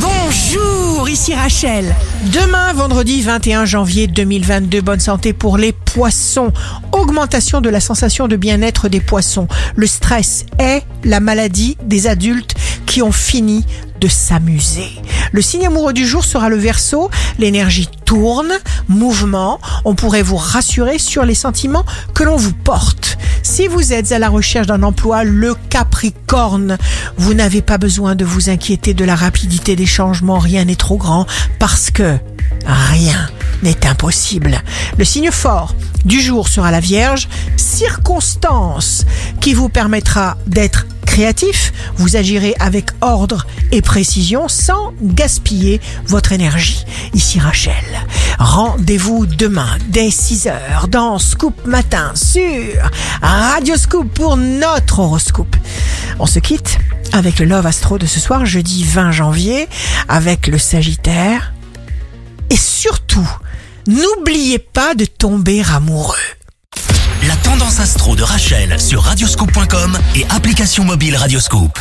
Bonjour, ici Rachel. Demain, vendredi 21 janvier 2022, bonne santé pour les poissons. Augmentation de la sensation de bien-être des poissons. Le stress est la maladie des adultes qui ont fini de s'amuser. Le signe amoureux du jour sera le verso. L'énergie tourne, mouvement. On pourrait vous rassurer sur les sentiments que l'on vous porte. Si vous êtes à la recherche d'un emploi, le Capricorne, vous n'avez pas besoin de vous inquiéter de la rapidité des changements. Rien n'est trop grand parce que rien n'est impossible. Le signe fort du jour sera la Vierge, circonstance qui vous permettra d'être créatif, vous agirez avec ordre et précision sans gaspiller votre énergie. Ici Rachel, rendez-vous demain dès 6h dans Scoop Matin sur Radio Scoop pour notre horoscope. On se quitte avec le Love Astro de ce soir, jeudi 20 janvier, avec le Sagittaire. Et surtout, n'oubliez pas de tomber amoureux. La tendance astro de Rachel sur radioscope.com et application mobile Radioscope.